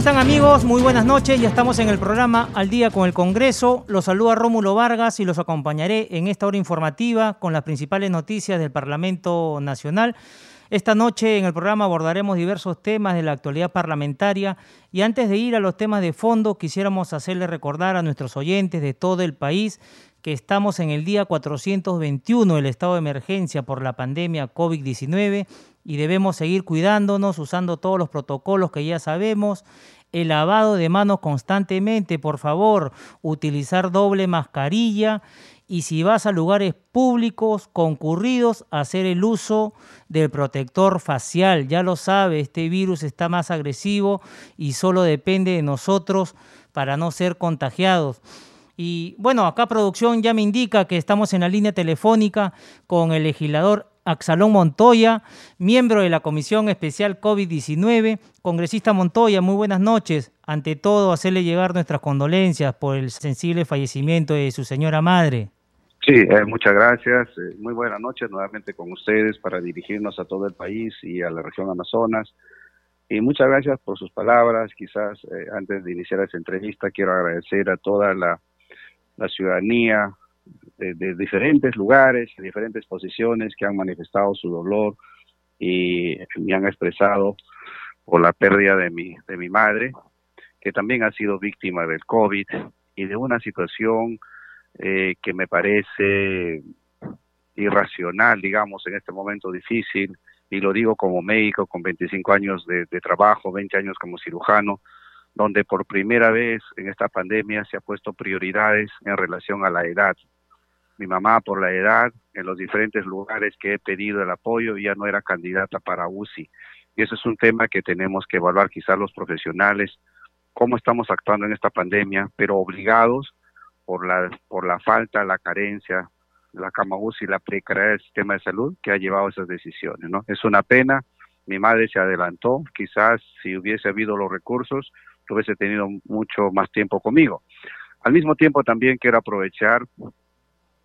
Están amigos? Muy buenas noches. Ya estamos en el programa Al día con el Congreso. Los saluda Rómulo Vargas y los acompañaré en esta hora informativa con las principales noticias del Parlamento Nacional. Esta noche en el programa abordaremos diversos temas de la actualidad parlamentaria y antes de ir a los temas de fondo quisiéramos hacerle recordar a nuestros oyentes de todo el país que estamos en el día 421 del estado de emergencia por la pandemia COVID-19 y debemos seguir cuidándonos, usando todos los protocolos que ya sabemos, el lavado de manos constantemente, por favor, utilizar doble mascarilla y si vas a lugares públicos concurridos, hacer el uso del protector facial. Ya lo sabe, este virus está más agresivo y solo depende de nosotros para no ser contagiados. Y bueno, acá producción ya me indica que estamos en la línea telefónica con el legislador Axalón Montoya, miembro de la Comisión Especial COVID-19. Congresista Montoya, muy buenas noches. Ante todo, hacerle llegar nuestras condolencias por el sensible fallecimiento de su señora madre. Sí, eh, muchas gracias. Eh, muy buenas noches nuevamente con ustedes para dirigirnos a todo el país y a la región Amazonas. Y muchas gracias por sus palabras. Quizás eh, antes de iniciar esta entrevista quiero agradecer a toda la, la ciudadanía, de, diferentes lugares, de diferentes posiciones que han manifestado su dolor y me han expresado por la pérdida de mi, de mi madre, que también ha sido víctima del COVID y de una situación eh, que me parece irracional, digamos, en este momento difícil, y lo digo como médico con 25 años de, de trabajo, 20 años como cirujano, donde por primera vez en esta pandemia se ha puesto prioridades en relación a la edad mi mamá por la edad, en los diferentes lugares que he pedido el apoyo, ya no era candidata para UCI. Y eso es un tema que tenemos que evaluar quizás los profesionales, cómo estamos actuando en esta pandemia, pero obligados por la, por la falta, la carencia la cama UCI, la precariedad del sistema de salud que ha llevado esas decisiones. ¿no? Es una pena, mi madre se adelantó, quizás si hubiese habido los recursos, hubiese tenido mucho más tiempo conmigo. Al mismo tiempo también quiero aprovechar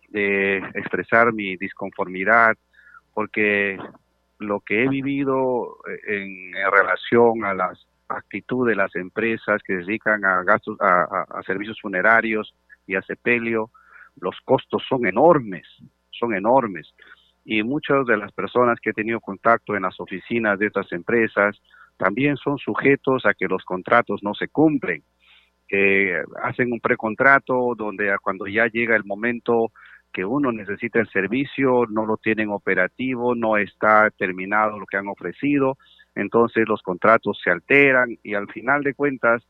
de expresar mi disconformidad, porque lo que he vivido eh, en, relación a las actitudes de las empresas que se dedican a gastos, a, servicios funerarios y a sepelio, los costos son enormes, son enormes. Y muchas de las personas que he tenido contacto en las oficinas de estas empresas también son sujetos a que los contratos no se cumplen. que hacen un precontrato donde cuando ya llega el momento que uno necesita el servicio, no lo tienen operativo, no está terminado lo que han ofrecido, entonces los contratos se alteran y al final de cuentas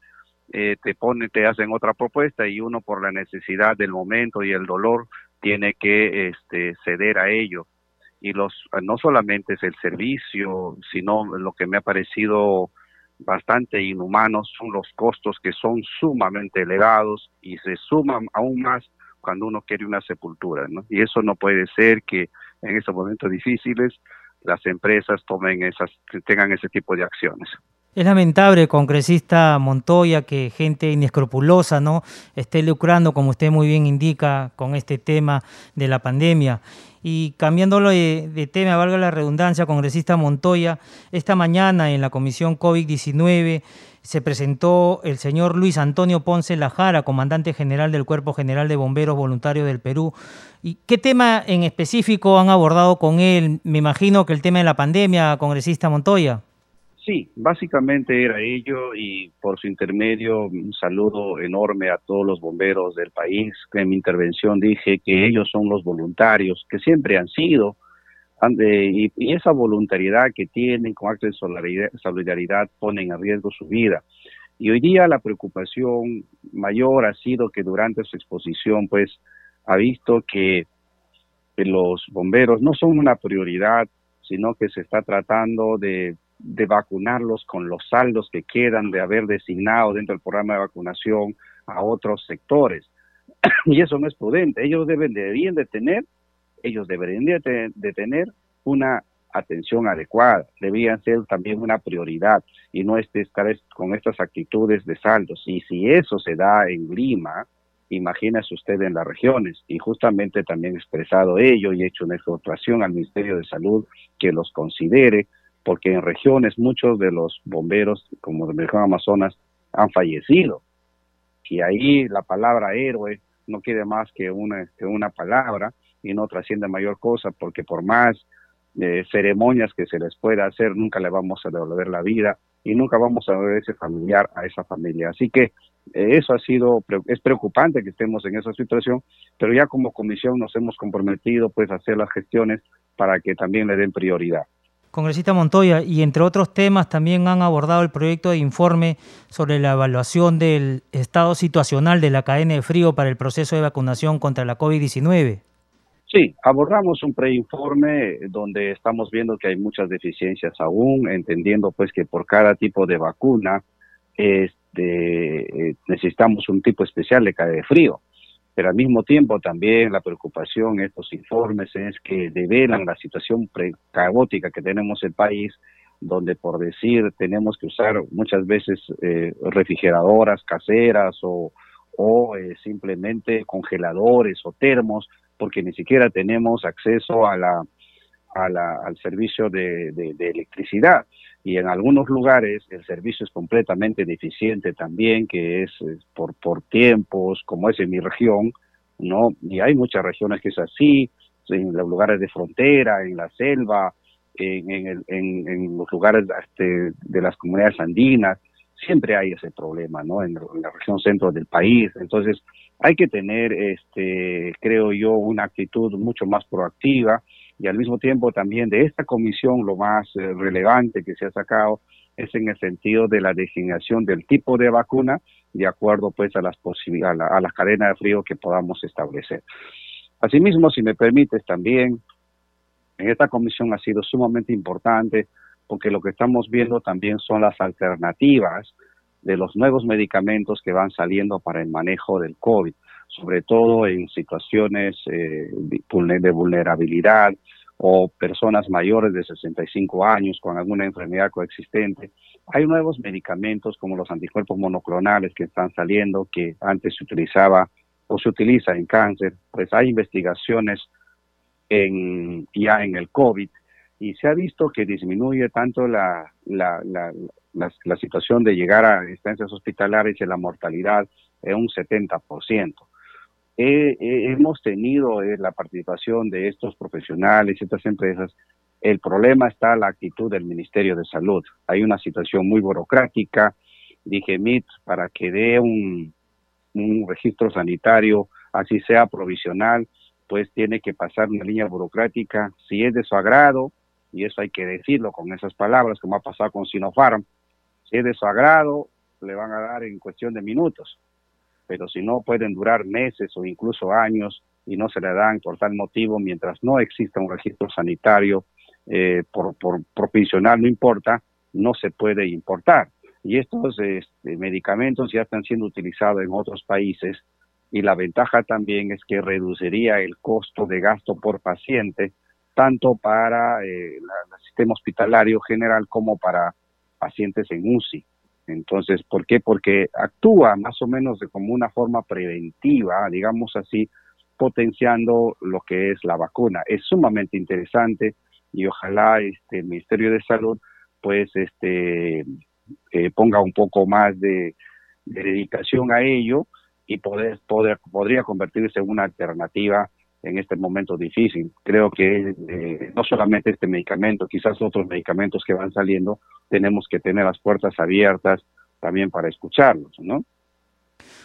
eh, te pone, te hacen otra propuesta y uno por la necesidad del momento y el dolor tiene que este, ceder a ello. Y los no solamente es el servicio, sino lo que me ha parecido bastante inhumano son los costos que son sumamente elevados y se suman aún más cuando uno quiere una sepultura, ¿no? Y eso no puede ser que en estos momentos difíciles las empresas tomen esas, tengan ese tipo de acciones. Es lamentable, congresista Montoya, que gente inescrupulosa no esté lucrando, como usted muy bien indica, con este tema de la pandemia. Y cambiándolo de, de tema, valga la redundancia, congresista Montoya, esta mañana en la comisión COVID-19 se presentó el señor Luis Antonio Ponce Lajara, comandante general del Cuerpo General de Bomberos Voluntarios del Perú. ¿Y qué tema en específico han abordado con él? Me imagino que el tema de la pandemia, congresista Montoya. Sí, básicamente era ello y por su intermedio un saludo enorme a todos los bomberos del país. En mi intervención dije que ellos son los voluntarios, que siempre han sido, y, esa voluntariedad que tienen con actos de solidaridad, ponen en riesgo su vida. Y hoy día la preocupación mayor ha sido que durante su exposición, pues, ha visto que, los bomberos no son una prioridad, sino que se está tratando de de vacunarlos con los saldos que quedan de haber designado dentro del programa de vacunación a otros sectores. y eso no es prudente. Ellos deben, deberían de tener, ellos deberían de, tener una atención adecuada, debían ser también una prioridad y no estar con estas actitudes de saldos. Y si eso se da en Lima, imagínese usted en las regiones. Y justamente también he expresado ello y he hecho una exhortación al Ministerio de Salud que los considere, porque en regiones muchos de los bomberos, como de región Amazonas, han fallecido. Y ahí la palabra héroe no quiere más que una, que una palabra y no trasciende mayor cosa, porque por más eh, ceremonias que se les pueda hacer, nunca le vamos a devolver la vida y nunca vamos a devolver ese familiar a esa familia. Así que eh, eso ha sido, es preocupante que estemos en esa situación, pero ya como comisión nos hemos comprometido pues a hacer las gestiones para que también le den prioridad. Congresista Montoya, y entre otros temas también han abordado el proyecto de informe sobre la evaluación del estado situacional de la cadena de frío para el proceso de vacunación contra la COVID-19. Sí, abordamos un preinforme donde estamos viendo que hay muchas deficiencias aún, entendiendo pues que por cada tipo de vacuna este, eh, necesitamos un tipo especial de cadena de frío pero al mismo tiempo también la preocupación estos informes es que develan la situación caótica que tenemos en el país, donde por decir tenemos que usar muchas veces eh, refrigeradoras caseras o, eh, simplemente congeladores o termos, porque ni siquiera tenemos acceso a la, al servicio de electricidad y en algunos lugares el servicio es completamente deficiente también, que es, por, por tiempos, como es en mi región, ¿no? Y hay muchas regiones que es así, en los lugares de frontera, en la selva, en, en, los lugares este, de las comunidades andinas, siempre hay ese problema, ¿no? En, en, la región centro del país. Entonces, hay que tener, este, creo yo, una actitud mucho más proactiva y al mismo tiempo también de esta comisión lo más eh, relevante que se ha sacado es en el sentido de la designación del tipo de vacuna de acuerdo pues a las posibilidades a, las cadenas de frío que podamos establecer. Asimismo, si me permites también, en esta comisión ha sido sumamente importante porque lo que estamos viendo también son las alternativas de los nuevos medicamentos que van saliendo para el manejo del COVID sobre todo en situaciones eh, de vulnerabilidad o personas mayores de 65 años con alguna enfermedad coexistente. Hay nuevos medicamentos como los anticuerpos monoclonales que están saliendo, que antes se utilizaba o se utiliza en cáncer. Pues hay investigaciones en, ya en el COVID y se ha visto que disminuye tanto la, situación de llegar a instancias hospitalarias y la mortalidad en un 70% hemos tenido eh, la participación de estos profesionales estas empresas. El problema está la actitud del Ministerio de Salud. Hay una situación muy burocrática. Dije, MIT, para que dé un, un registro sanitario, así sea provisional, pues tiene que pasar una línea burocrática. Si es de su agrado, y eso hay que decirlo con esas palabras, como ha pasado con Sinopharm, si es de su agrado, le van a dar en cuestión de minutos pero si no pueden durar meses o incluso años y no se le dan por tal motivo mientras no exista un registro sanitario eh, por, por provisional, no importa, no se puede importar. Y estos este, medicamentos ya están siendo utilizados en otros países y la ventaja también es que reduciría el costo de gasto por paciente, tanto para eh, el sistema hospitalario general como para pacientes en UCI. Entonces, ¿por qué? Porque actúa más o menos de como una forma preventiva, digamos así, potenciando lo que es la vacuna. Es sumamente interesante y ojalá este, el Ministerio de Salud pues este eh, ponga un poco más de, dedicación a ello y poder, poder, podría convertirse en una alternativa en este momento difícil. Creo que eh, no solamente este medicamento, quizás otros medicamentos que van saliendo, tenemos que tener las puertas abiertas también para escucharlos, ¿no?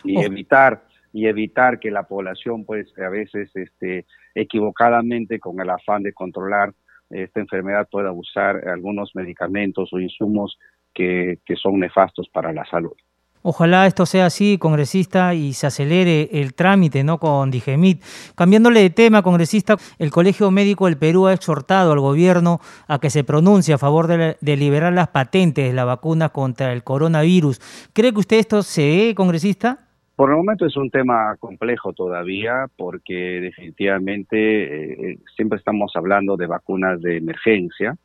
Y evitar y evitar que la población, pues, a veces, este, equivocadamente, con el afán de controlar esta enfermedad, pueda usar algunos medicamentos o insumos que, que son nefastos para la salud. Ojalá esto sea así, congresista, y se acelere el trámite ¿no? con Digemit. Cambiándole de tema, congresista, el Colegio Médico del Perú ha exhortado al gobierno a que se pronuncie a favor de, liberar las patentes de la vacuna contra el coronavirus. ¿Cree que usted esto se ve, congresista? Por el momento es un tema complejo todavía porque definitivamente eh, eh, siempre estamos hablando de vacunas de emergencia,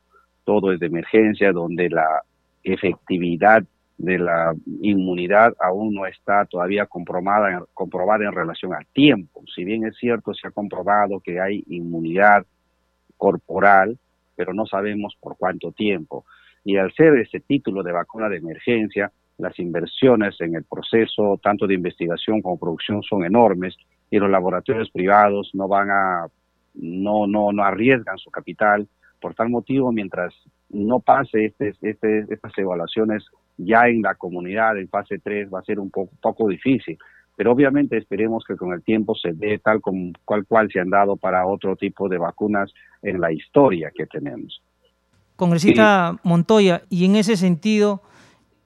todo es de emergencia, donde la efectividad de la inmunidad aún no está todavía comprobada, comprobada en relación al tiempo. Si bien es cierto, se ha comprobado que hay inmunidad corporal, pero no sabemos por cuánto tiempo. Y al ser ese título de vacuna de emergencia, las inversiones en el proceso, tanto de investigación como producción, son enormes y los laboratorios privados no van a, no, no, no arriesgan su capital. Por tal motivo, mientras no pase este, este, estas evaluaciones ya en la comunidad en fase 3 va a ser un poco, poco difícil. Pero obviamente esperemos que con el tiempo se dé tal como cual cual se han dado para otro tipo de vacunas en la historia que tenemos. Congresista Montoya, y en ese sentido,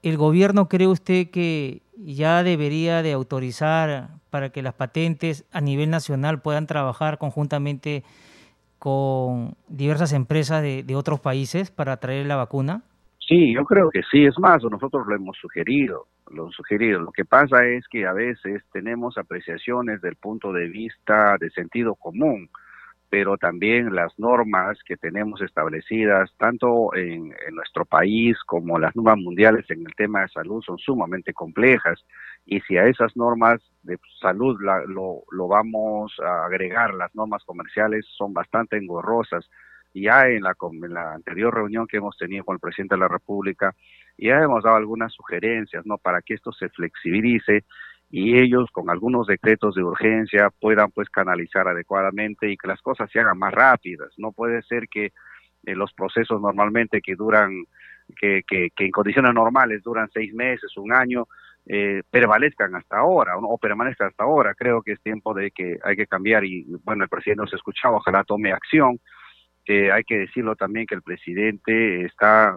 ¿el gobierno cree usted que ya debería de autorizar para que las patentes a nivel nacional puedan trabajar conjuntamente con diversas empresas de, otros países para traer la vacuna? Sí, yo creo que sí. Es más, nosotros lo hemos sugerido, lo sugerido. Lo que pasa es que a veces tenemos apreciaciones del punto de vista de sentido común, pero también las normas que tenemos establecidas tanto en, nuestro país como las normas mundiales en el tema de salud son sumamente complejas y si a esas normas de salud lo, lo vamos a agregar, las normas comerciales son bastante engorrosas ya en la, en la anterior reunión que hemos tenido con el presidente de la República, ya hemos dado algunas sugerencias, ¿no? Para que esto se flexibilice y ellos con algunos decretos de urgencia puedan pues canalizar adecuadamente y que las cosas se hagan más rápidas. No puede ser que eh, los procesos normalmente que duran, que, que, en condiciones normales duran seis meses, un año, eh, prevalezcan hasta ahora o, o permanezcan hasta ahora. Creo que es tiempo de que hay que cambiar y bueno, el presidente nos ha escuchado, ojalá tome acción. Hay que decirlo también que el presidente está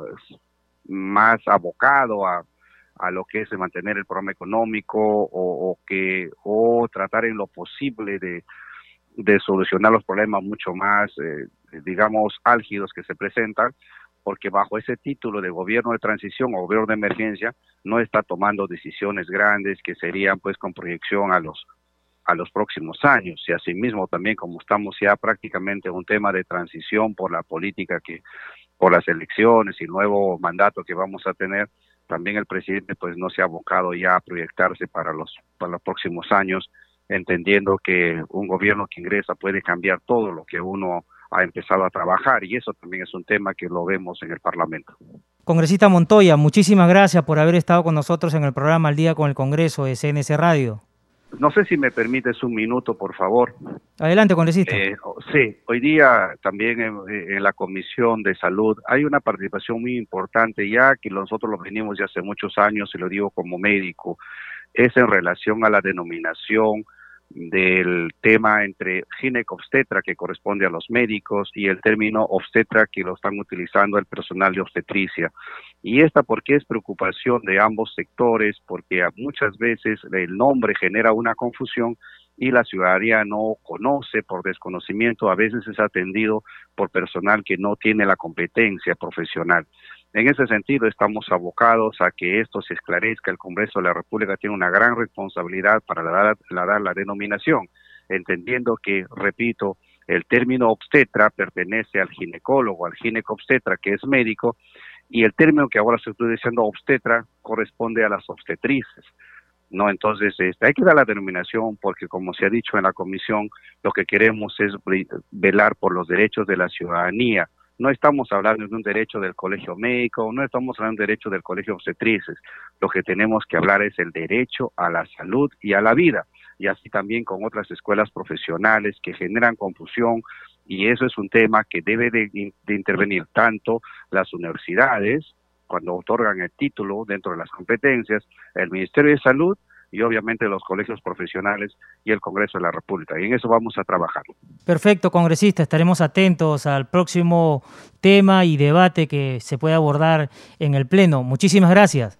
más abocado a, a lo que es mantener el programa económico o, que o tratar en lo posible de, de solucionar los problemas mucho más eh, digamos álgidos que se presentan porque bajo ese título de gobierno de transición o gobierno de emergencia no está tomando decisiones grandes que serían pues con proyección a los a los próximos años. Y asimismo también como estamos ya prácticamente en un tema de transición por la política que por las elecciones y nuevo mandato que vamos a tener también el presidente pues no se ha abocado ya a proyectarse para los para los próximos años entendiendo que un gobierno que ingresa puede cambiar todo lo que uno ha empezado a trabajar y eso también es un tema que lo vemos en el Parlamento. Congresista Montoya, muchísimas gracias por haber estado con nosotros en el programa Al Día con el Congreso de CNC Radio. No sé si me permites un minuto, por favor. Adelante, congresista. Eh, sí, hoy día también en, la Comisión de Salud hay una participación muy importante, ya que nosotros lo venimos ya hace muchos años, y lo digo como médico, es en relación a la denominación del tema entre ginecobstetra, que corresponde a los médicos, y el término obstetra, que lo están utilizando el personal de obstetricia. Y esta porque es preocupación de ambos sectores, porque muchas veces el nombre genera una confusión y la ciudadanía no conoce por desconocimiento, a veces es atendido por personal que no tiene la competencia profesional. En ese sentido, estamos abocados a que esto se esclarezca. El Congreso de la República tiene una gran responsabilidad para dar la, denominación, entendiendo que, repito, el término obstetra pertenece al ginecólogo, al ginecobstetra, que es médico, y el término que ahora se está diciendo obstetra corresponde a las obstetrices. ¿no? Entonces, este, hay que dar la denominación porque, como se ha dicho en la comisión, lo que queremos es velar por los derechos de la ciudadanía, no estamos hablando de un derecho del colegio médico, no estamos hablando de un derecho del colegio obstetrices. Lo que tenemos que hablar es el derecho a la salud y a la vida, y así también con otras escuelas profesionales que generan confusión, y eso es un tema que debe de, intervenir tanto las universidades, cuando otorgan el título dentro de las competencias, el Ministerio de Salud, y obviamente los colegios profesionales y el Congreso de la República. Y en eso vamos a trabajar. Perfecto, congresista. Estaremos atentos al próximo tema y debate que se pueda abordar en el Pleno. Muchísimas gracias.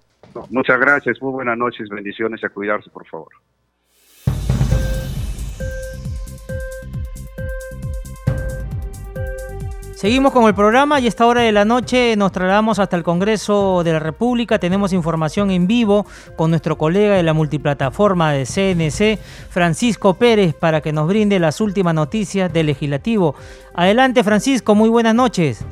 muchas gracias, muy buenas noches, bendiciones y a cuidarse, por favor. Seguimos con el programa y a esta hora de la noche nos trasladamos hasta el Congreso de la República. Tenemos información en vivo con nuestro colega de la multiplataforma de CNC, Francisco Pérez, para que nos brinde las últimas noticias del legislativo. Adelante, Francisco, muy buenas noches.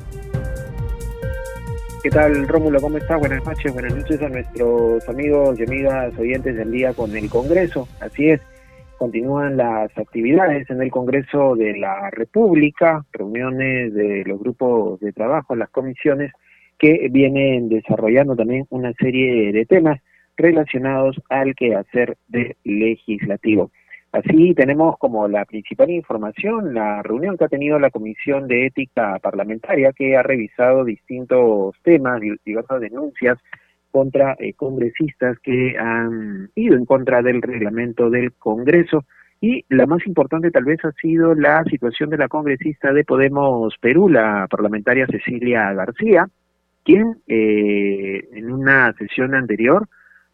¿Qué tal, Rómulo? ¿Cómo estás? Buenas noches. Buenas noches a nuestros amigos y amigas oyentes del día con el Congreso. Así es continúan las actividades en el Congreso de la República, reuniones de los grupos de trabajo, las comisiones, que vienen desarrollando también una serie de temas relacionados al quehacer de legislativo. Así tenemos como la principal información la reunión que ha tenido la Comisión de Ética Parlamentaria, que ha revisado distintos temas, diversas denuncias contra eh, congresistas que han ido en contra del reglamento del Congreso. Y la más importante tal vez ha sido la situación de la congresista de Podemos Perú, la parlamentaria Cecilia García, quien eh, en una sesión anterior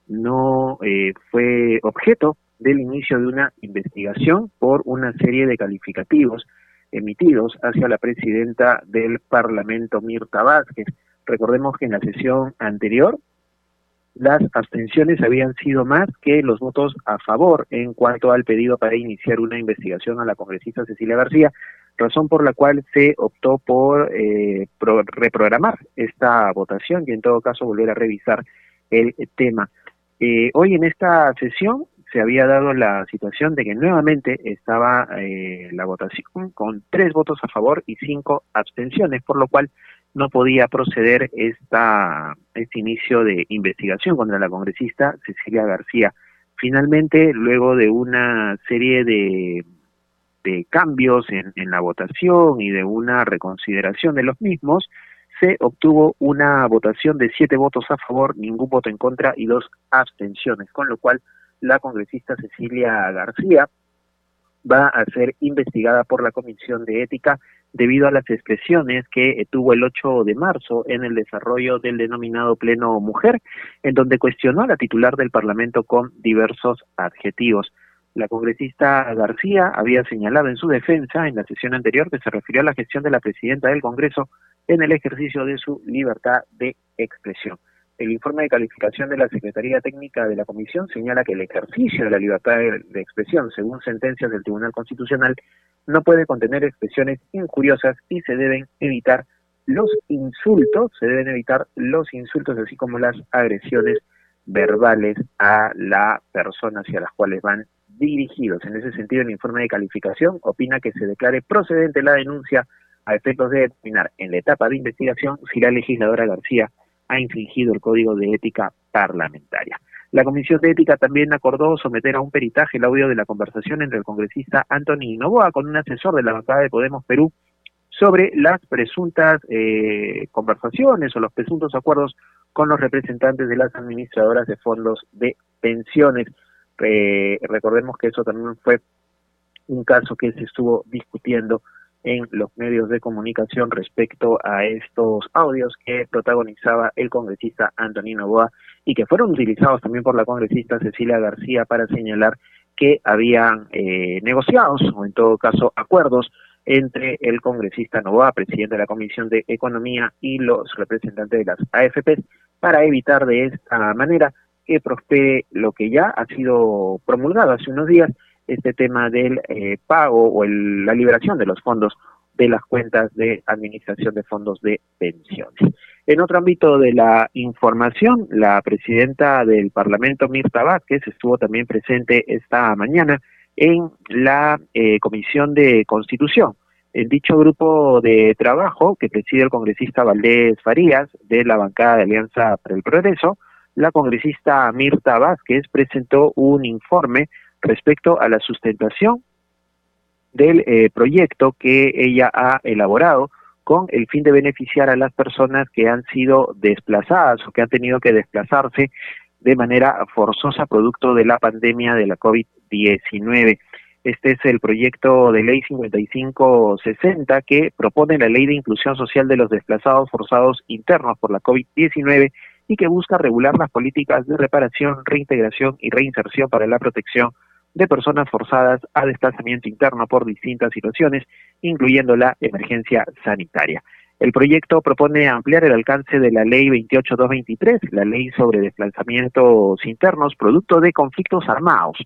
no eh, fue objeto del inicio de una investigación por una serie de calificativos emitidos hacia la presidenta del Parlamento, Mirta Vázquez. Recordemos que en la sesión anterior las abstenciones habían sido más que los votos a favor en cuanto al pedido para iniciar una investigación a la congresista Cecilia García, razón por la cual se optó por eh, reprogramar esta votación y en todo caso volver a revisar el tema. Eh, hoy en esta sesión se había dado la situación de que nuevamente estaba eh, la votación con tres votos a favor y cinco abstenciones, por lo cual no podía proceder esta, este inicio de investigación contra la congresista Cecilia García. Finalmente, luego de una serie de, cambios en, en la votación y de una reconsideración de los mismos, se obtuvo una votación de siete votos a favor, ningún voto en contra y dos abstenciones, con lo cual la congresista Cecilia García va a ser investigada por la Comisión de Ética debido a las expresiones que eh, tuvo el 8 de marzo en el desarrollo del denominado Pleno Mujer, en donde cuestionó a la titular del Parlamento con diversos adjetivos. La congresista García había señalado en su defensa en la sesión anterior que se refirió a la gestión de la presidenta del Congreso en el ejercicio de su libertad de expresión. El informe de calificación de la Secretaría Técnica de la Comisión señala que el ejercicio de la libertad de expresión, según sentencias del Tribunal Constitucional, no puede contener expresiones injuriosas y se deben evitar los insultos, se deben evitar los insultos así como las agresiones verbales a la persona hacia las cuales van dirigidos. En ese sentido, el informe de calificación opina que se declare procedente la denuncia a efectos de determinar en la etapa de investigación si la legisladora García ha infringido el Código de Ética Parlamentaria. La Comisión de Ética también acordó someter a un peritaje el audio de la conversación entre el congresista Anthony Novoa con un asesor de la bancada de Podemos Perú sobre las presuntas eh, conversaciones o los presuntos acuerdos con los representantes de las administradoras de fondos de pensiones. Eh, recordemos que eso también fue un caso que se estuvo discutiendo en los medios de comunicación respecto a estos audios que protagonizaba el congresista Antonino Boa y que fueron utilizados también por la congresista Cecilia García para señalar que habían eh, negociados o en todo caso acuerdos entre el congresista Novoa, presidente de la Comisión de Economía, y los representantes de las AFP para evitar de esta manera que prospere lo que ya ha sido promulgado hace unos días, este tema del eh, pago o la liberación de los fondos de las cuentas de administración de fondos de pensiones. En otro ámbito de la información, la presidenta del Parlamento, Mirta Vázquez, estuvo también presente esta mañana en la eh, Comisión de Constitución. En dicho grupo de trabajo que preside el congresista Valdés Farías de la bancada de Alianza para el Progreso, la congresista Mirta Vázquez presentó un informe respecto a la sustentación del eh, proyecto que ella ha elaborado con el fin de beneficiar a las personas que han sido desplazadas o que han tenido que desplazarse de manera forzosa producto de la pandemia de la COVID-19. Este es el proyecto de ley 5560 que propone la ley de inclusión social de los desplazados forzados internos por la COVID-19 y que busca regular las políticas de reparación, reintegración y reinserción para la protección de personas forzadas a desplazamiento interno por distintas situaciones, incluyendo la emergencia sanitaria. El proyecto propone ampliar el alcance de la Ley 28223, la ley sobre desplazamientos internos producto de conflictos armados,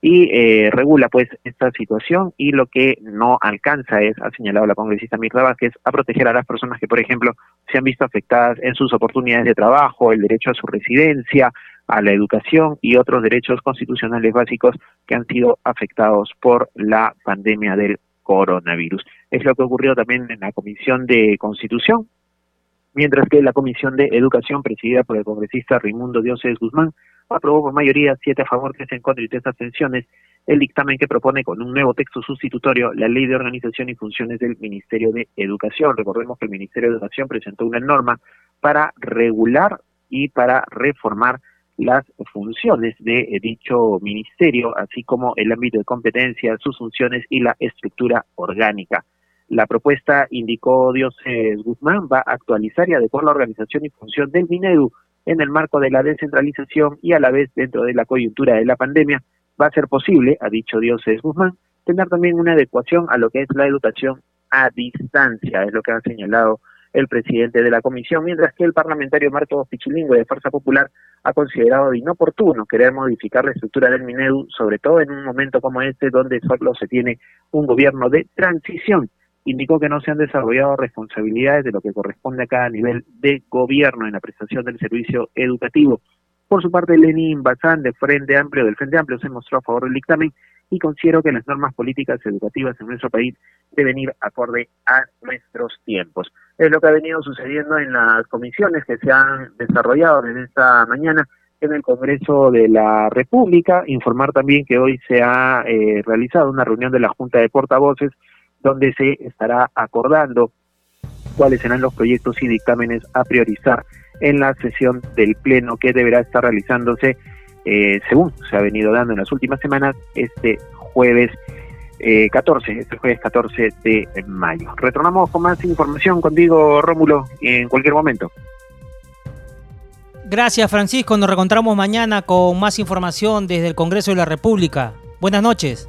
y eh, regula pues esta situación y lo que no alcanza es, ha señalado la congresista Mirta Vázquez, a proteger a las personas que, por ejemplo, se han visto afectadas en sus oportunidades de trabajo, el derecho a su residencia, a la educación y otros derechos constitucionales básicos que han sido afectados por la pandemia del coronavirus. Es lo que ocurrió también en la Comisión de Constitución, mientras que la Comisión de Educación, presidida por el congresista Raimundo Dioses Guzmán, aprobó por mayoría siete a favor, tres en contra y tres abstenciones el dictamen que propone con un nuevo texto sustitutorio la Ley de Organización y Funciones del Ministerio de Educación. Recordemos que el Ministerio de Educación presentó una norma para regular y para reformar las funciones de eh, dicho ministerio, así como el ámbito de competencia, sus funciones y la estructura orgánica. La propuesta, indicó Dioses Guzmán, va a actualizar y adecuar la organización y función del MINEDU en el marco de la descentralización y a la vez dentro de la coyuntura de la pandemia. Va a ser posible, ha dicho Dioses Guzmán, tener también una adecuación a lo que es la educación a distancia, es lo que ha señalado el presidente de la comisión, mientras que el parlamentario Marco Pichilingüe de Fuerza Popular ha considerado inoportuno querer modificar la estructura del Minedu, sobre todo en un momento como este donde solo se tiene un gobierno de transición. Indicó que no se han desarrollado responsabilidades de lo que corresponde a cada nivel de gobierno en la prestación del servicio educativo. Por su parte, Lenin Bazán, de Frente Amplio, del Frente Amplio, se mostró a favor del dictamen y considero que las normas políticas educativas en nuestro país deben ir acorde a nuestros tiempos. Es lo que ha venido sucediendo en las comisiones que se han desarrollado en esta mañana en el Congreso de la República. Informar también que hoy se ha eh, realizado una reunión de la Junta de Portavoces donde se estará acordando cuáles serán los proyectos y dictámenes a priorizar en la sesión del Pleno que deberá estar realizándose eh, según se ha venido dando en las últimas semanas, este jueves 14, eh, este jueves 14 de mayo. Retornamos con más información contigo, Rómulo, en cualquier momento. Gracias, Francisco. Nos reencontramos mañana con más información desde el Congreso de la República. Buenas noches.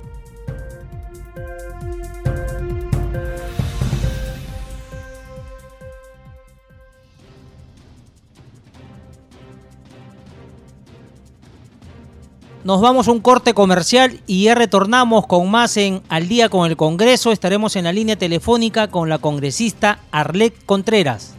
Nos vamos a un corte comercial y ya retornamos con más en Al día con el Congreso. Estaremos en la línea telefónica con la congresista Arlet Contreras.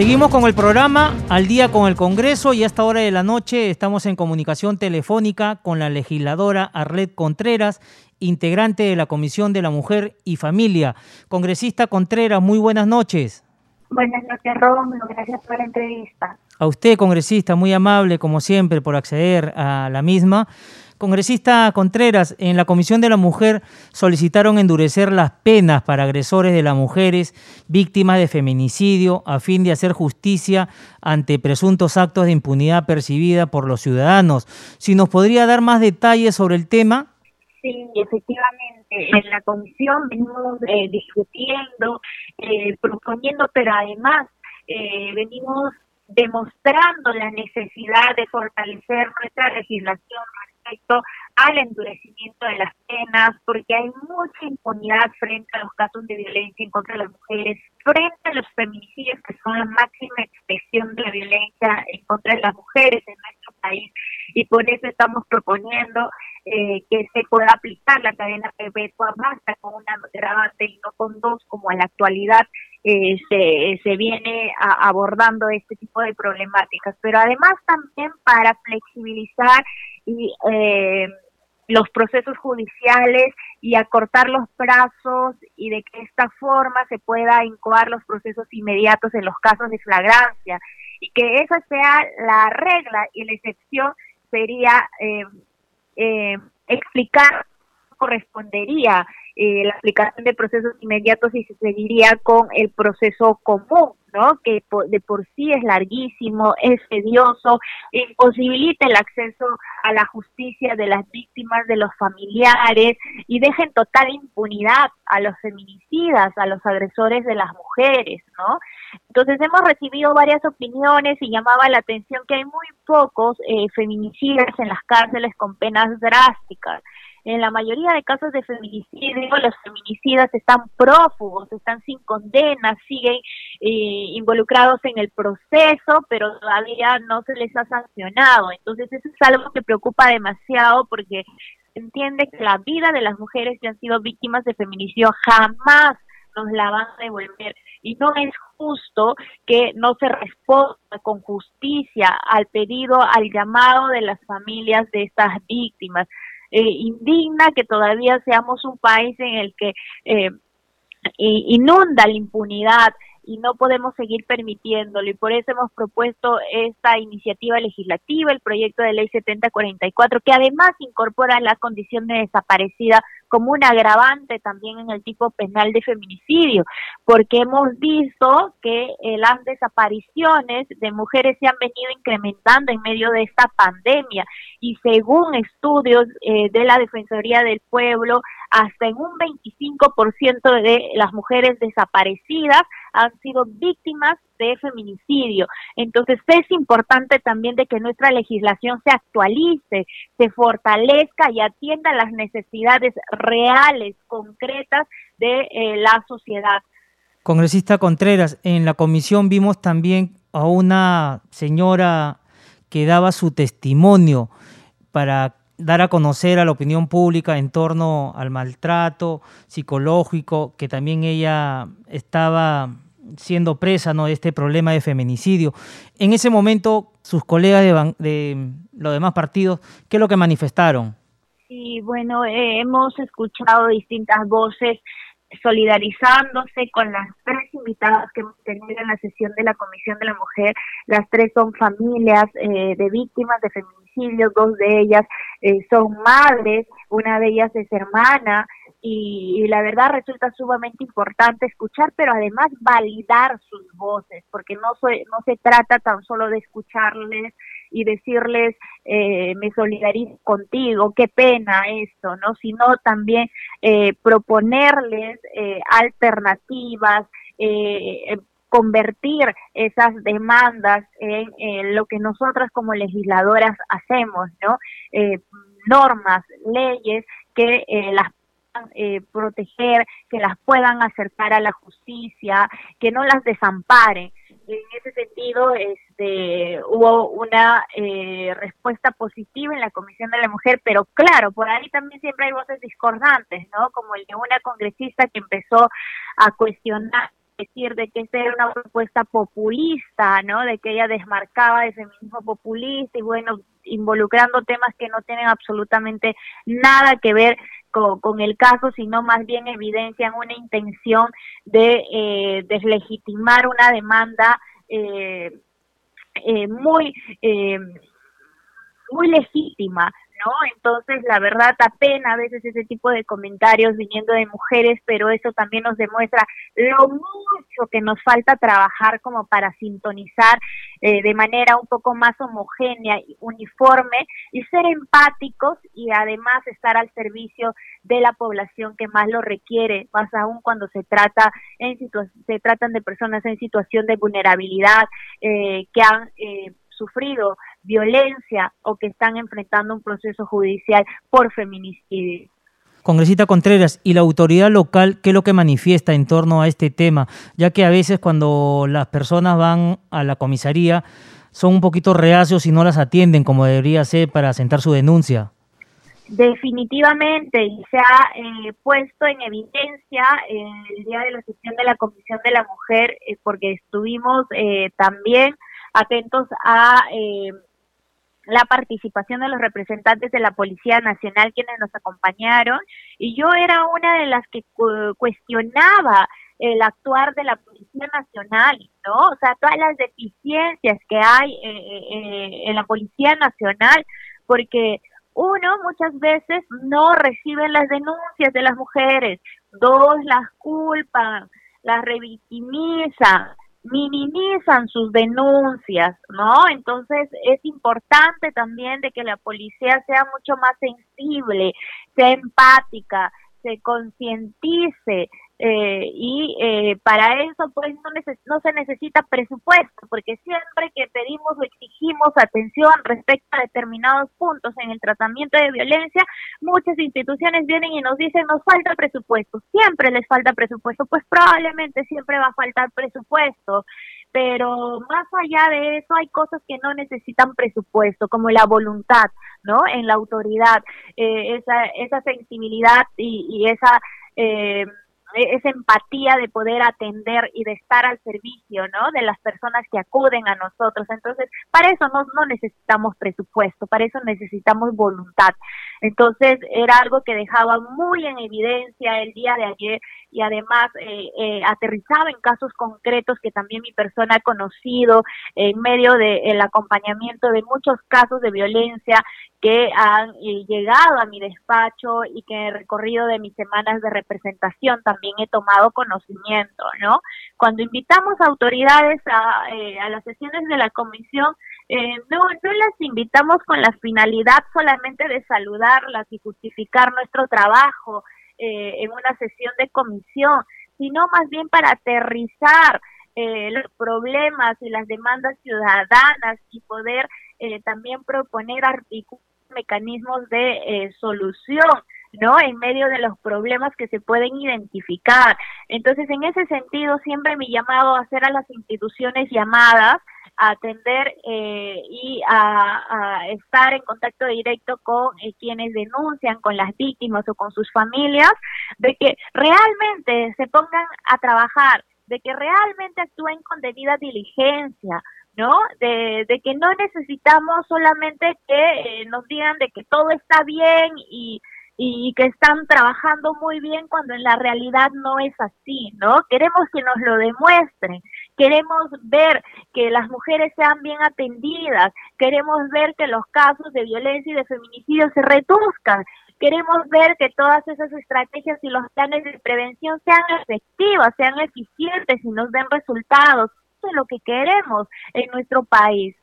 Seguimos con el programa Al día con el Congreso y a esta hora de la noche estamos en comunicación telefónica con la legisladora Arlet Contreras, integrante de la Comisión de la Mujer y Familia. Congresista Contreras, muy buenas noches. Buenas noches, Rómulo. Gracias por la entrevista. A usted, congresista, muy amable como siempre por acceder a la misma. Congresista Contreras, en la Comisión de la Mujer solicitaron endurecer las penas para agresores de las mujeres víctimas de feminicidio a fin de hacer justicia ante presuntos actos de impunidad percibida por los ciudadanos. Si nos podría dar más detalles sobre el tema. Sí, efectivamente. En la comisión venimos eh, discutiendo, eh, proponiendo, pero además eh, venimos demostrando la necesidad de fortalecer nuestra legislación respecto al endurecimiento de las penas, porque hay mucha impunidad frente a los casos de violencia en contra de las mujeres, frente a los feminicidios, que son la máxima expresión de la violencia en contra de las mujeres en nuestro país. Y por eso estamos proponiendo eh, que se pueda aplicar la cadena perpetua, basta con una agravante y no con dos, como en la actualidad eh, se, se viene abordando este tipo de problemáticas. Pero además también para flexibilizar y eh, los procesos judiciales y acortar los plazos y de que esta forma se pueda incoar los procesos inmediatos en los casos de flagrancia y que esa sea la regla y la excepción sería eh, eh, explicar correspondería eh, la aplicación de procesos inmediatos y se seguiría con el proceso común, ¿no? Que de por sí es larguísimo, es tedioso, imposibilita el acceso a la justicia de las víctimas, de los familiares y deja en total impunidad a los feminicidas, a los agresores de las mujeres, ¿no? Entonces hemos recibido varias opiniones y llamaba la atención que hay muy pocos eh, feminicidas en las cárceles con penas drásticas en la mayoría de casos de feminicidio, los feminicidas están prófugos, están sin condena, siguen eh, involucrados en el proceso, pero todavía no se les ha sancionado. Entonces eso es algo que preocupa demasiado porque entiende que la vida de las mujeres que han sido víctimas de feminicidio jamás nos la van a devolver. Y no es justo que no se responda con justicia al pedido, al llamado de las familias de estas víctimas. Eh, indigna que todavía seamos un país en el que eh, inunda la impunidad y no podemos seguir permitiéndolo. Y por eso hemos propuesto esta iniciativa legislativa, el proyecto de ley 7044, que además incorpora la condición de desaparecida como un agravante también en el tipo penal de feminicidio, porque hemos visto que eh, las desapariciones de mujeres se han venido incrementando en medio de esta pandemia. Y según estudios eh, de la Defensoría del Pueblo, hasta en un 25% de las mujeres desaparecidas han sido víctimas de feminicidio. Entonces es importante también de que nuestra legislación se actualice, se fortalezca y atienda las necesidades reales, concretas de eh, la sociedad. Congresista Contreras, en la comisión vimos también a una señora que daba su testimonio para dar a conocer a la opinión pública en torno al maltrato psicológico, que también ella estaba siendo presa ¿no? de este problema de feminicidio. En ese momento, sus colegas de, los demás partidos, ¿qué es lo que manifestaron? Sí, bueno, eh, hemos escuchado distintas voces solidarizándose con las tres invitadas que hemos tenido en la sesión de la Comisión de la Mujer. Las tres son familias eh, de víctimas de feminicidio, dos de ellas eh, son madres, una de ellas es hermana, y, la verdad resulta sumamente importante escuchar, pero además validar sus voces, porque no, no se trata tan solo de escucharles y decirles eh, me solidarizo contigo, qué pena esto, ¿no? Sino también eh, proponerles eh, alternativas, eh, convertir esas demandas en lo que nosotras como legisladoras hacemos, ¿no? normas, leyes que las eh, proteger, que las puedan acercar a la justicia, que no las desamparen. En ese sentido, este, hubo una eh, respuesta positiva en la Comisión de la Mujer, pero claro, por ahí también siempre hay voces discordantes, ¿no? Como el de una congresista que empezó a cuestionar decir de que esta era una propuesta populista, ¿no? De que ella desmarcaba de feminismo populista y bueno, involucrando temas que no tienen absolutamente nada que ver con, el caso, sino más bien evidencian una intención de eh, deslegitimar una demanda eh, eh, muy muy legítima ¿no? Entonces, la verdad, apena a veces ese tipo de comentarios viniendo de mujeres, pero eso también nos demuestra lo mucho que nos falta trabajar como para sintonizar eh, de manera un poco más homogénea y uniforme y ser empáticos y además estar al servicio de la población que más lo requiere, más aún cuando se trata en se tratan de personas en situación de vulnerabilidad eh, que han eh, sufrido violencia o que están enfrentando un proceso judicial por feminicidio. Congresita Contreras, ¿y la autoridad local qué es lo que manifiesta en torno a este tema? Ya que a veces cuando las personas van a la comisaría son un poquito reacios y no las atienden como debería ser para sentar su denuncia. Definitivamente, y se ha eh, puesto en evidencia el día de la sesión de la Comisión de la Mujer, eh, porque estuvimos eh, también atentos a la participación de los representantes de la Policía Nacional quienes nos acompañaron y yo era una de las que cuestionaba el actuar de la Policía Nacional, ¿no? O sea, todas las deficiencias que hay eh, eh, en la Policía Nacional, porque uno, muchas veces no reciben las denuncias de las mujeres, dos, las culpan, las revictimizan, minimizan sus denuncias, ¿no? Entonces es importante también de que la policía sea mucho más sensible, sea empática, se concientice eh, y eh, para eso pues no, no se necesita presupuesto porque siempre que pedimos o exigimos atención respecto a determinados puntos en el tratamiento de violencia muchas instituciones vienen y nos dicen nos falta presupuesto siempre les falta presupuesto pues probablemente siempre va a faltar presupuesto pero más allá de eso hay cosas que no necesitan presupuesto, como la voluntad, ¿no? En la autoridad, eh, esa, esa sensibilidad y, y esa... Eh, esa empatía de poder atender y de estar al servicio, ¿no? De las personas que acuden a nosotros. Entonces, para eso no, necesitamos presupuesto, para eso necesitamos voluntad. Entonces, era algo que dejaba muy en evidencia el día de ayer y además eh, eh, aterrizaba en casos concretos que también mi persona ha conocido en medio del acompañamiento de muchos casos de violencia que han eh, llegado a mi despacho y que en el recorrido de mis semanas de representación he tomado conocimiento, ¿no? Cuando invitamos autoridades a, a las sesiones de la comisión, no, no las invitamos con la finalidad solamente de saludarlas y justificar nuestro trabajo, eh, en una sesión de comisión, sino más bien para aterrizar eh, los problemas y las demandas ciudadanas y poder eh, también proponer mecanismos de solución. ¿No? En medio de los problemas que se pueden identificar. Entonces, en ese sentido, siempre he llamado a hacer a las instituciones llamadas a atender eh, y a, estar en contacto directo con eh, quienes denuncian, con las víctimas o con sus familias, de que realmente se pongan a trabajar, de que realmente actúen con debida diligencia, ¿no? De, de que no necesitamos solamente que eh, nos digan de que todo está bien y y que están trabajando muy bien cuando en la realidad no es así, ¿no? Queremos que nos lo demuestren, queremos ver que las mujeres sean bien atendidas, queremos ver que los casos de violencia y de feminicidio se reduzcan, queremos ver que todas esas estrategias y los planes de prevención sean efectivas, sean eficientes y nos den resultados. Eso es lo que queremos en nuestro país.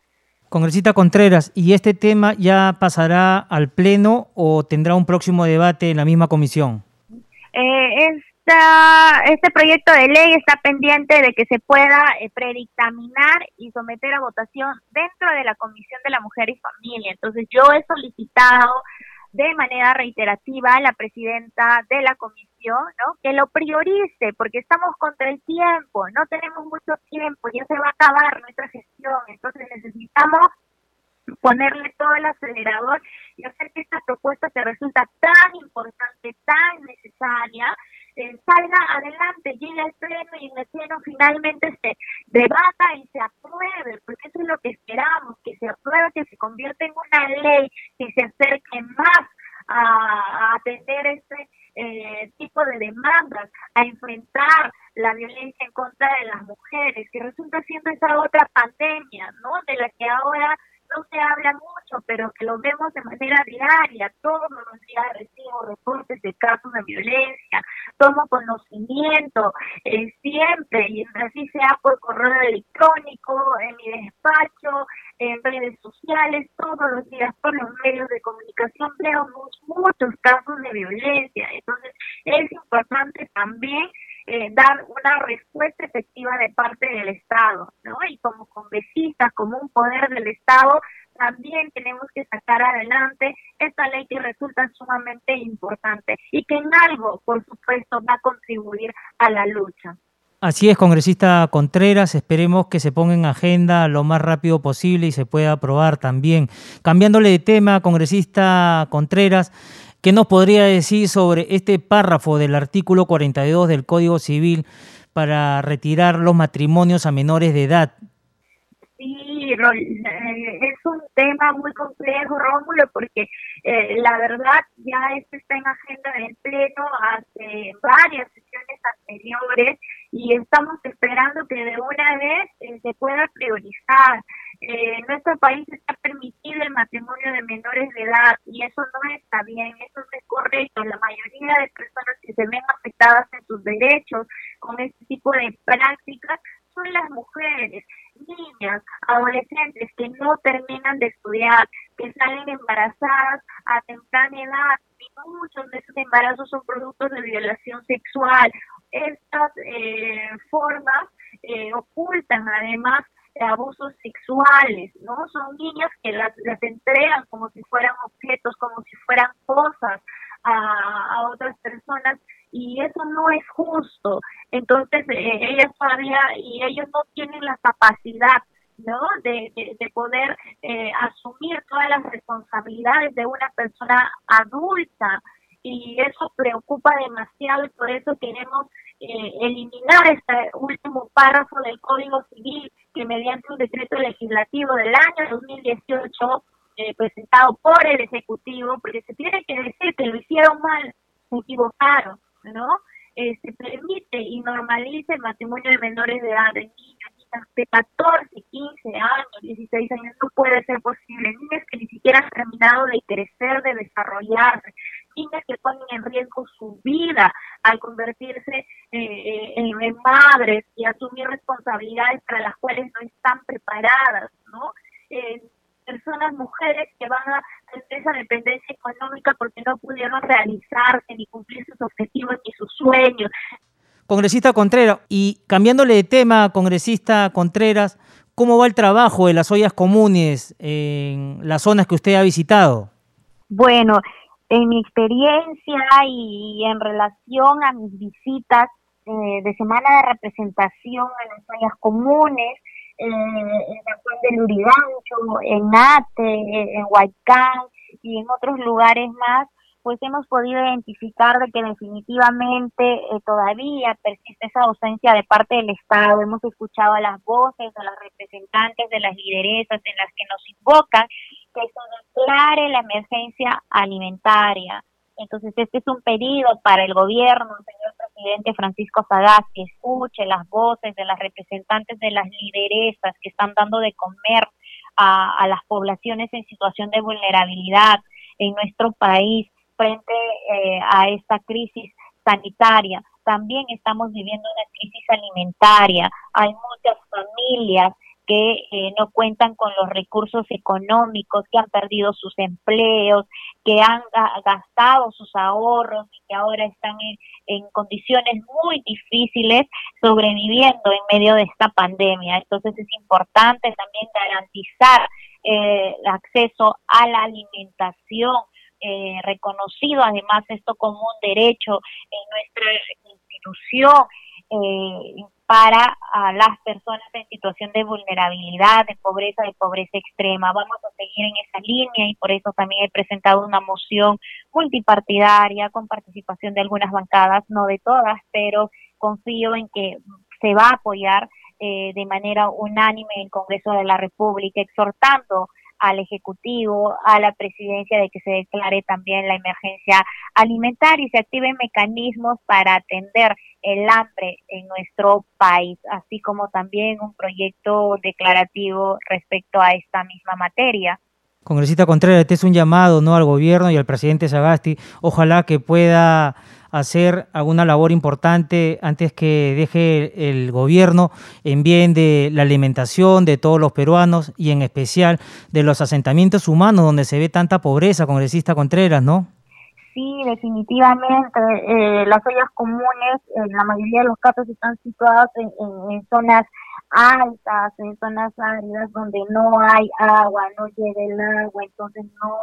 Congresista Contreras, ¿y este tema ya pasará al Pleno o tendrá un próximo debate en la misma comisión? Eh, esta, este proyecto de ley está pendiente de que se pueda eh, predictaminar y someter a votación dentro de la Comisión de la Mujer y Familia. Entonces yo he solicitado de manera reiterativa a la presidenta de la comisión, ¿no? Que lo priorice, porque estamos contra el tiempo, no tenemos mucho tiempo, ya se va a acabar nuestra gestión, entonces necesitamos ponerle todo el acelerador y hacer que esta propuesta que resulta tan importante, tan necesaria, eh, salga adelante, llegue al pleno y en el pleno finalmente se debata y se apruebe, porque eso es lo que esperamos, se apruebe, que se convierta en una ley, que se acerque más a, atender este eh, tipo de demandas, a enfrentar la violencia en contra de las mujeres, que resulta siendo esa otra pandemia, ¿no? De la que ahora no se habla mucho, pero que lo vemos de manera diaria. Todos los días recibo reportes de casos de violencia, tomo conocimiento eh, siempre, y así sea por correo electrónico, en mi despacho, en redes sociales, todos los días por los medios de comunicación veo muchos casos de violencia. Entonces, es importante también eh, dar una respuesta efectiva de parte del Estado, ¿no? Y como congresistas, como un poder del Estado, también tenemos que sacar adelante esta ley que resulta sumamente importante y que en algo, por supuesto, va a contribuir a la lucha. Así es, congresista Contreras, esperemos que se ponga en agenda lo más rápido posible y se pueda aprobar también. Cambiándole de tema, congresista Contreras, ¿Qué nos podría decir sobre este párrafo del artículo 42 del Código Civil para retirar los matrimonios a menores de edad? Sí, eh, un tema muy complejo, Rómulo, porque eh, la verdad ya esto está en agenda del Pleno hace varias sesiones anteriores y estamos esperando que de una vez eh, se pueda priorizar. en nuestro país está permitido el matrimonio de menores de edad y eso no está bien, eso no es correcto. La mayoría de personas que se ven afectadas en sus derechos con este tipo de prácticas son las mujeres, niñas, adolescentes que no terminan de estudiar, que salen embarazadas a temprana edad y muchos de esos embarazos son productos de violación sexual. Estas eh, formas eh, ocultan además abusos sexuales, ¿no? Son niñas que las, las entregan como si fueran objetos, como si fueran cosas a, otras personas y eso no es justo. Entonces, eh, ellas todavía y ellos no tienen la capacidad ¿no? De, de, poder eh, asumir todas las responsabilidades de una persona adulta y eso preocupa demasiado y por eso queremos eh, eliminar este último párrafo del Código Civil que mediante un decreto legislativo del año 2018 eh, presentado por el Ejecutivo, porque se tiene que decir que lo hicieron mal, se equivocaron, ¿no? Eh, se permite y normaliza el matrimonio de menores de edad, de niños, niñas de 14, 15 años, 16 años, no puede ser posible. Niñas que ni siquiera han terminado de crecer, de desarrollarse, niñas que ponen en riesgo su vida al convertirse eh, en, madres y asumir responsabilidades para las cuales no están preparadas, ¿no? Eh, personas, mujeres que van a tener esa dependencia económica porque no pudieron realizarse ni cumplir sus objetivos ni sus sueños. Congresista Contreras, y cambiándole de tema, congresista Contreras, ¿cómo va el trabajo de las ollas comunes en las zonas que usted ha visitado? Bueno, en mi experiencia y en relación a mis visitas eh, de semana de representación en las ollas comunes, eh, en San Juan del Urigancho, en Ate, en Huaycán y en otros lugares más, pues hemos podido identificar de que definitivamente eh, todavía persiste esa ausencia de parte del Estado. Hemos escuchado a las voces, a las representantes de las lideresas en las que nos invocan que se declare la emergencia alimentaria. Entonces, este es un pedido para el gobierno, señor presidente Francisco Sagaz, que escuche las voces de las representantes de las lideresas que están dando de comer a, las poblaciones en situación de vulnerabilidad en nuestro país frente eh, a esta crisis sanitaria. También estamos viviendo una crisis alimentaria. Hay muchas familias que eh, no cuentan con los recursos económicos, que han perdido sus empleos, que han gastado sus ahorros y que ahora están en, condiciones muy difíciles sobreviviendo en medio de esta pandemia. Entonces es importante también garantizar eh, el acceso a la alimentación, eh, reconocido además esto como un derecho en nuestra institución. Eh, para las personas en situación de vulnerabilidad, de pobreza, de pobreza extrema. Vamos a seguir en esa línea y por eso también he presentado una moción multipartidaria con participación de algunas bancadas, no de todas, pero confío en que se va a apoyar eh, de manera unánime el Congreso de la República, exhortando al Ejecutivo, a la Presidencia de que se declare también la emergencia alimentaria y se activen mecanismos para atender el hambre en nuestro país, así como también un proyecto declarativo respecto a esta misma materia. Congresista Contreras, este es un llamado ¿no? al gobierno y al presidente Sagasti. Ojalá que pueda hacer alguna labor importante antes que deje el gobierno en bien de la alimentación de todos los peruanos y en especial de los asentamientos humanos donde se ve tanta pobreza, congresista Contreras, ¿no? Sí, definitivamente. Eh, las ollas comunes, en la mayoría de los casos, están situadas en, zonas altas, en zonas áridas donde no hay agua, no llega el agua, entonces no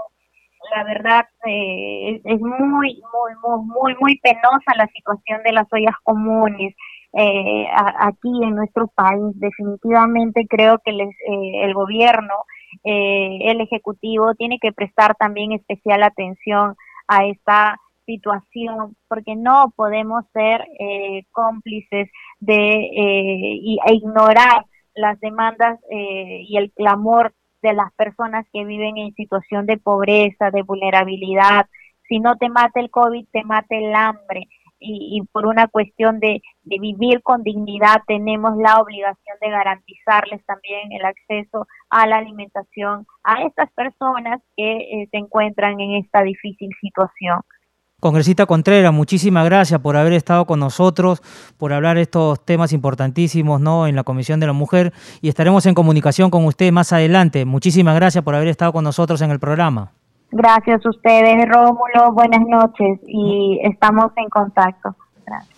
la verdad eh, es, muy, muy, muy, muy, muy penosa la situación de las ollas comunes eh, aquí en nuestro país. Definitivamente creo que les, eh, el gobierno, eh, el ejecutivo tiene que prestar también especial atención a esta situación porque no podemos ser cómplices de e ignorar las demandas y el clamor de las personas que viven en situación de pobreza, de vulnerabilidad. Si no te mata el COVID, te mata el hambre. Y, por una cuestión de, vivir con dignidad tenemos la obligación de garantizarles también el acceso a la alimentación a estas personas que eh, se encuentran en esta difícil situación. Congresista Contreras, muchísimas gracias por haber estado con nosotros, por hablar estos temas importantísimos ¿no? en la Comisión de la Mujer y estaremos en comunicación con usted más adelante. Muchísimas gracias por haber estado con nosotros en el programa. Gracias a ustedes, Rómulo. Buenas noches y estamos en contacto. Gracias.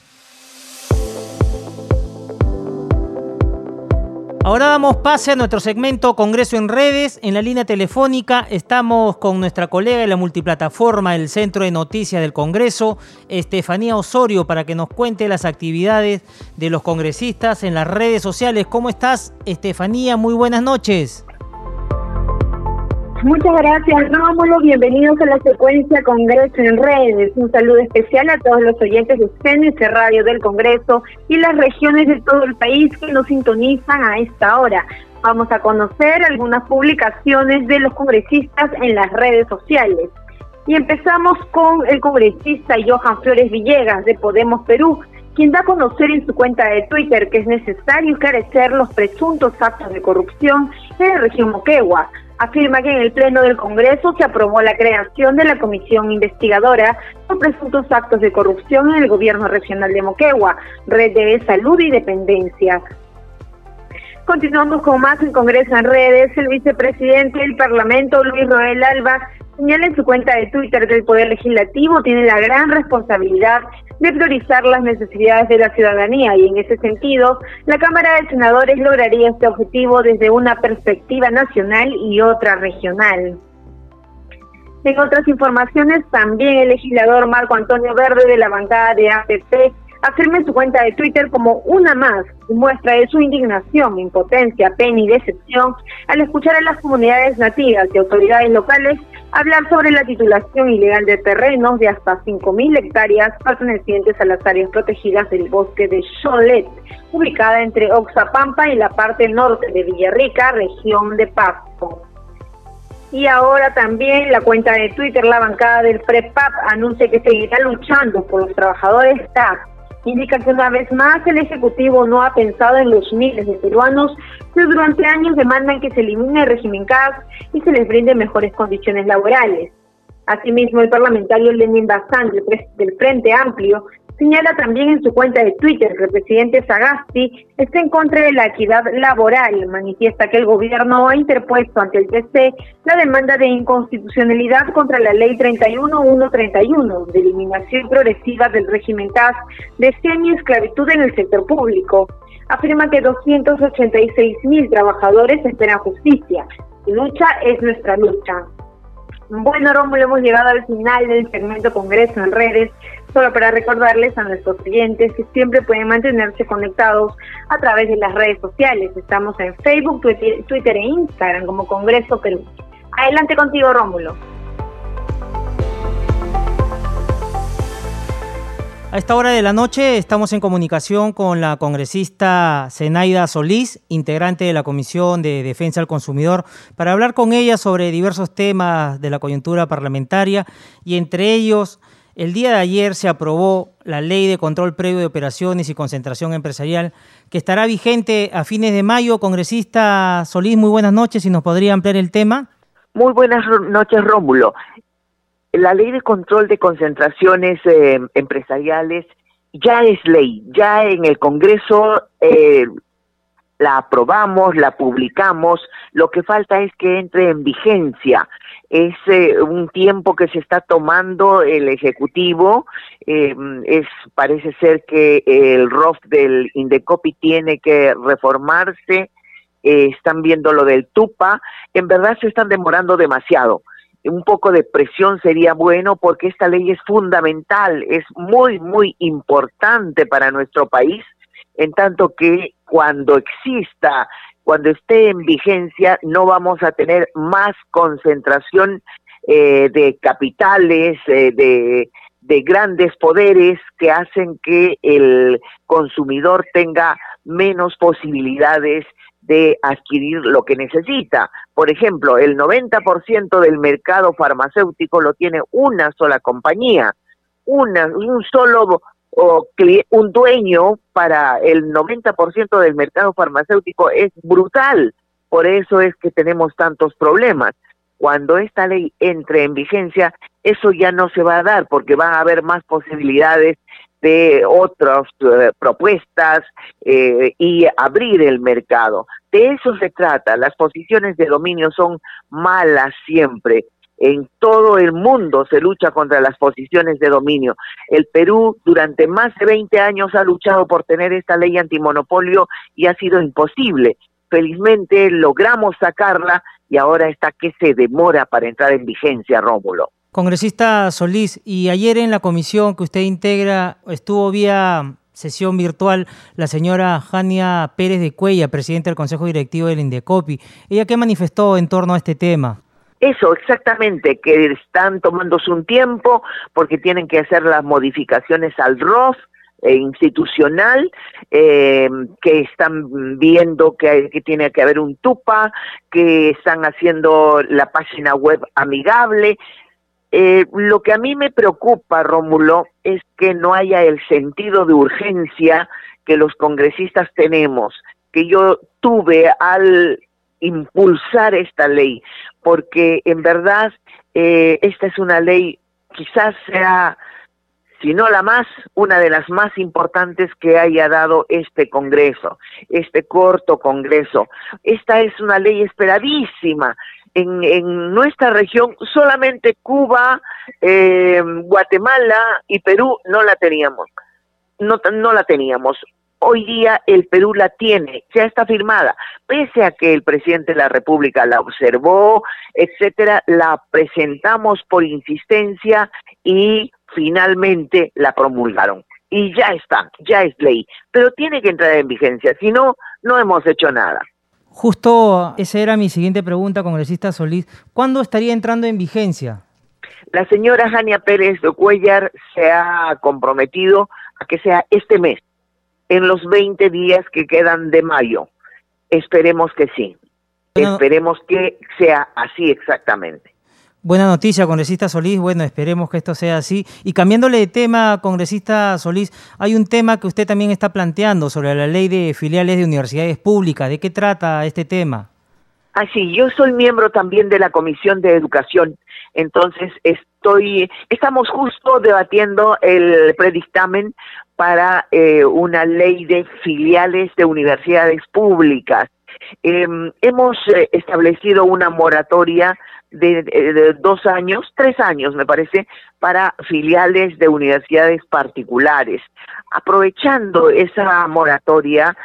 Ahora damos pase a nuestro segmento Congreso en Redes. En la línea telefónica estamos con nuestra colega de la multiplataforma del Centro de Noticias del Congreso, Estefanía Osorio, para que nos cuente las actividades de los congresistas en las redes sociales. ¿Cómo estás, Estefanía? Muy buenas noches. Muchas gracias, Rómulo. Bienvenidos a la secuencia Congreso en Redes. Un saludo especial a todos los oyentes de CNC Radio del Congreso y las regiones de todo el país que nos sintonizan a esta hora. Vamos a conocer algunas publicaciones de los congresistas en las redes sociales. Y empezamos con el congresista Johan Flores Villegas de Podemos Perú, quien da a conocer en su cuenta de Twitter que es necesario esclarecer los presuntos actos de corrupción en la región Moquegua afirma que en el Pleno del Congreso se aprobó la creación de la Comisión Investigadora por presuntos actos de corrupción en el Gobierno Regional de Moquegua, Red de Salud y Dependencia. Continuamos con más en Congreso en Redes. El vicepresidente del Parlamento, Luis Roel Alba, señala en su cuenta de Twitter que el Poder Legislativo tiene la gran responsabilidad de priorizar las necesidades de la ciudadanía y en ese sentido, la Cámara de Senadores lograría este objetivo desde una perspectiva nacional y otra regional. En otras informaciones, también el legislador Marco Antonio Verde de la bancada de APP afirma en su cuenta de Twitter como una más muestra de su indignación, impotencia, pena y decepción al escuchar a las comunidades nativas y autoridades locales hablar sobre la titulación ilegal de terrenos de hasta 5.000 hectáreas pertenecientes a las áreas protegidas del bosque de Cholet, ubicada entre Oxapampa y la parte norte de Villarrica, región de Pasto. Y ahora también la cuenta de Twitter, la bancada del PREPAP, anuncia que seguirá luchando por los trabajadores TAP indica que una vez más el Ejecutivo no ha pensado en los miles de peruanos que durante años demandan que se elimine el régimen CAS y se les brinde mejores condiciones laborales. Asimismo, el parlamentario Lenin Bazán del Frente Amplio Señala también en su cuenta de Twitter que el presidente Sagasti está en contra de la equidad laboral. Manifiesta que el gobierno ha interpuesto ante el TC la demanda de inconstitucionalidad contra la ley 31131 de eliminación progresiva del régimen CAS de semi-esclavitud en el sector público. Afirma que 286 mil trabajadores esperan justicia. lucha es nuestra lucha. Bueno, Rómulo, hemos llegado al final del segmento Congreso en redes solo para recordarles a nuestros clientes que siempre pueden mantenerse conectados a través de las redes sociales. Estamos en Facebook, Twitter, e Instagram como Congreso Perú. Adelante contigo, Rómulo. A esta hora de la noche estamos en comunicación con la congresista Zenaida Solís, integrante de la Comisión de Defensa del Consumidor, para hablar con ella sobre diversos temas de la coyuntura parlamentaria y entre ellos el día de ayer se aprobó la Ley de Control Previo de Operaciones y Concentración Empresarial, que estará vigente a fines de mayo. Congresista Solís, muy buenas noches. ¿Y nos podría ampliar el tema? Muy buenas noches, Rómulo. La Ley de Control de Concentraciones eh, Empresariales ya es ley. Ya en el Congreso eh, la aprobamos, la publicamos. Lo que falta es que entre en vigencia es eh, un tiempo que se está tomando el ejecutivo eh, es parece ser que el ROF del Indecopi tiene que reformarse eh, están viendo lo del Tupa en verdad se están demorando demasiado. Un poco de presión sería bueno porque esta ley es fundamental es muy muy importante para nuestro país en tanto que cuando exista cuando esté en vigencia no vamos a tener más concentración eh, de capitales, eh, de, de grandes poderes que hacen que el consumidor tenga menos posibilidades de adquirir lo que necesita. Por ejemplo, el 90% del mercado farmacéutico lo tiene una sola compañía, una, un solo o un dueño para el 90% del mercado farmacéutico es brutal. Por eso es que tenemos tantos problemas. Cuando esta ley entre en vigencia, eso ya no se va a dar porque van a haber más posibilidades de otras eh, propuestas eh, y abrir el mercado. De eso se trata. Las posiciones de dominio son malas siempre. En todo el mundo se lucha contra las posiciones de dominio. El Perú durante más de 20 años ha luchado por tener esta ley antimonopolio y ha sido imposible. Felizmente logramos sacarla y ahora está que se demora para entrar en vigencia, Rómulo. Congresista Solís, y ayer en la comisión que usted integra estuvo vía sesión virtual la señora Jania Pérez de Cuella, presidenta del Consejo Directivo del Indecopi. ¿Ella qué manifestó en torno a este tema? Eso, exactamente, que están tomándose un tiempo porque tienen que hacer las modificaciones al ROF eh, institucional, eh, que están viendo que, que, tiene que haber un TUPA, que están haciendo la página web amigable, eh, lo que a mí me preocupa, Rómulo, es que no haya el sentido de urgencia que los congresistas tenemos, que yo tuve al impulsar esta ley, porque en verdad eh, esta es una ley, quizás sea, si no la más, una de las más importantes que haya dado este Congreso, este corto Congreso. Esta es una ley esperadísima, en, nuestra región solamente Cuba, eh, Guatemala y Perú no la teníamos. No, no la teníamos. Hoy día el Perú la tiene, ya está firmada, pese a que el presidente de la República la observó, etcétera, la presentamos por insistencia y finalmente la promulgaron. Y ya está, ya es ley, pero tiene que entrar en vigencia, si no, no hemos hecho nada. Justo esa era mi siguiente pregunta, congresista Solís. ¿Cuándo estaría entrando en vigencia? La señora Jania Pérez de Cuellar se ha comprometido a que sea este mes, en los 20 días que quedan de mayo. Esperemos que sí. Esperemos que sea así exactamente. Buena noticia, congresista Solís. Bueno, esperemos que esto sea así. Y cambiándole de tema, congresista Solís, hay un tema que usted también está planteando sobre la ley de filiales de universidades públicas. ¿De qué trata este tema? Ah, sí, yo soy miembro también de la Comisión de Educación. Entonces, estoy, estamos justo debatiendo el predictamen para eh, una ley de filiales de universidades públicas. Em, hemos eh, establecido una moratoria de, dos años, tres años me parece, para filiales de universidades particulares. Aprovechando esa moratoria,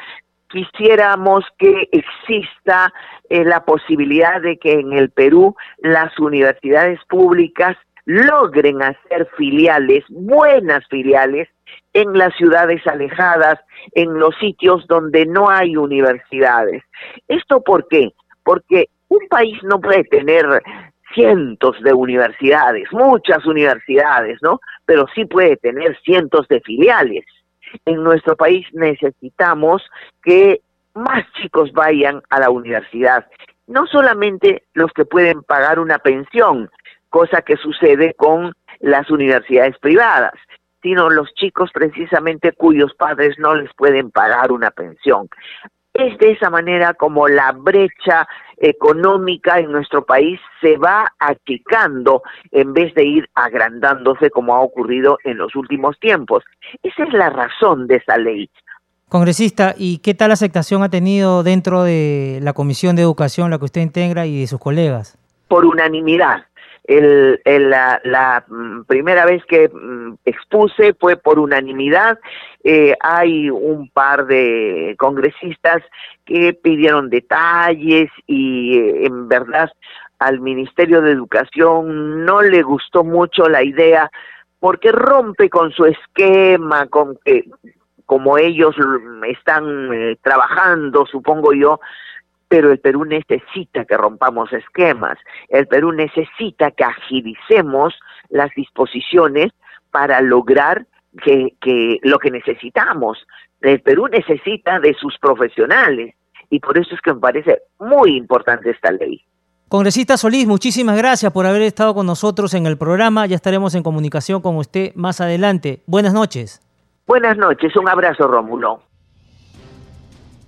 quisiéramos que exista eh, la posibilidad de que en el Perú las universidades públicas logren hacer filiales, buenas filiales, en las ciudades alejadas, en los sitios donde no hay universidades. ¿Esto por qué? Porque un país no puede tener cientos de universidades, muchas universidades, ¿no? Pero sí puede tener cientos de filiales. En nuestro país necesitamos que más chicos vayan a la universidad, no solamente los que pueden pagar una pensión, cosa que sucede con las universidades privadas, sino los chicos precisamente cuyos padres no les pueden pagar una pensión. Es de esa manera como la brecha económica en nuestro país se va achicando en vez de ir agrandándose como ha ocurrido en los últimos tiempos. Esa es la razón de esa ley. Congresista, ¿y qué tal aceptación ha tenido dentro de la Comisión de Educación, la que usted integra, y de sus colegas? Por unanimidad el, la, mm, primera vez que mm, expuse fue por unanimidad. Eh, hay un par de congresistas que pidieron detalles y eh, en verdad al Ministerio de Educación no le gustó mucho la idea porque rompe con su esquema, con que como ellos están eh, trabajando, supongo yo, pero el Perú necesita que rompamos esquemas, el Perú necesita que agilicemos las disposiciones para lograr que, lo que necesitamos. El Perú necesita de sus profesionales y por eso es que me parece muy importante esta ley. Congresista Solís, muchísimas gracias por haber estado con nosotros en el programa. Ya estaremos en comunicación con usted más adelante. Buenas noches. Buenas noches, un abrazo Rómulo.